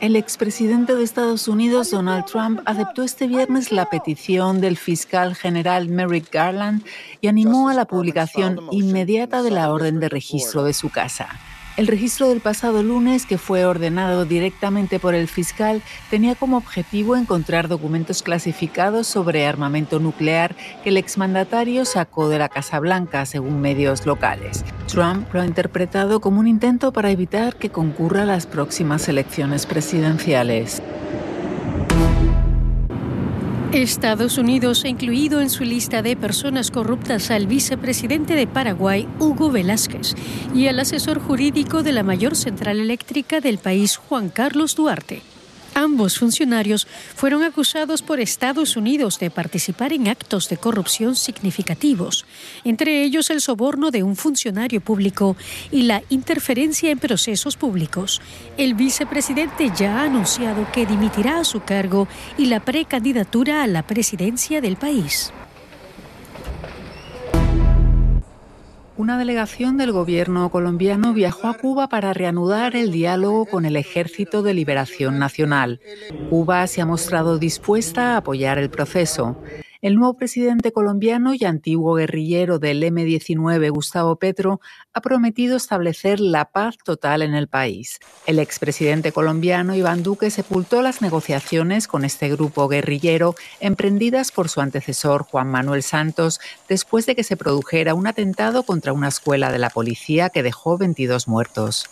El expresidente de Estados Unidos, Donald Trump, aceptó este viernes la petición del fiscal general Merrick Garland y animó a la publicación inmediata de la orden de registro de su casa. El registro del pasado lunes, que fue ordenado directamente por el fiscal, tenía como objetivo encontrar documentos clasificados sobre armamento nuclear que el exmandatario sacó de la Casa Blanca, según medios locales. Trump lo ha interpretado como un intento para evitar que concurra las próximas elecciones presidenciales. Estados Unidos ha incluido en su lista de personas corruptas al vicepresidente de Paraguay, Hugo Velázquez, y al asesor jurídico de la mayor central eléctrica del país, Juan Carlos Duarte. Ambos funcionarios fueron acusados por Estados Unidos de participar en actos de corrupción significativos, entre ellos el soborno de un funcionario público y la interferencia en procesos públicos. El vicepresidente ya ha anunciado que dimitirá a su cargo y la precandidatura a la presidencia del país. Una delegación del gobierno colombiano viajó a Cuba para reanudar el diálogo con el Ejército de Liberación Nacional. Cuba se ha mostrado dispuesta a apoyar el proceso. El nuevo presidente colombiano y antiguo guerrillero del M-19, Gustavo Petro, ha prometido establecer la paz total en el país. El expresidente colombiano Iván Duque sepultó las negociaciones con este grupo guerrillero emprendidas por su antecesor Juan Manuel Santos después de que se produjera un atentado contra una escuela de la policía que dejó 22 muertos.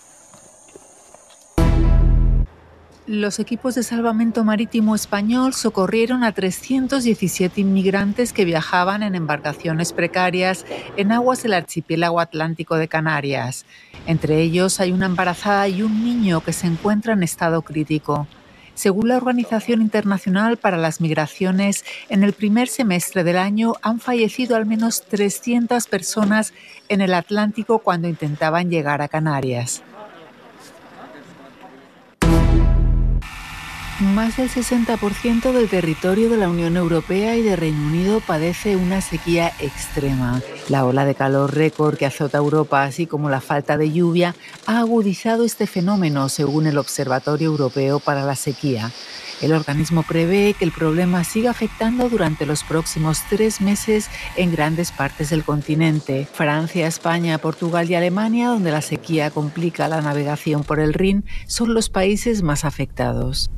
Los equipos de salvamento marítimo español socorrieron a 317 inmigrantes que viajaban en embarcaciones precarias en aguas del archipiélago atlántico de Canarias. Entre ellos hay una embarazada y un niño que se encuentra en estado crítico. Según la Organización Internacional para las Migraciones, en el primer semestre del año han fallecido al menos 300 personas en el Atlántico cuando intentaban llegar a Canarias. Más del 60% del territorio de la Unión Europea y de Reino Unido padece una sequía extrema. La ola de calor récord que azota Europa, así como la falta de lluvia, ha agudizado este fenómeno, según el Observatorio Europeo para la Sequía. El organismo prevé que el problema siga afectando durante los próximos tres meses en grandes partes del continente. Francia, España, Portugal y Alemania, donde la sequía complica la navegación por el Rin, son los países más afectados.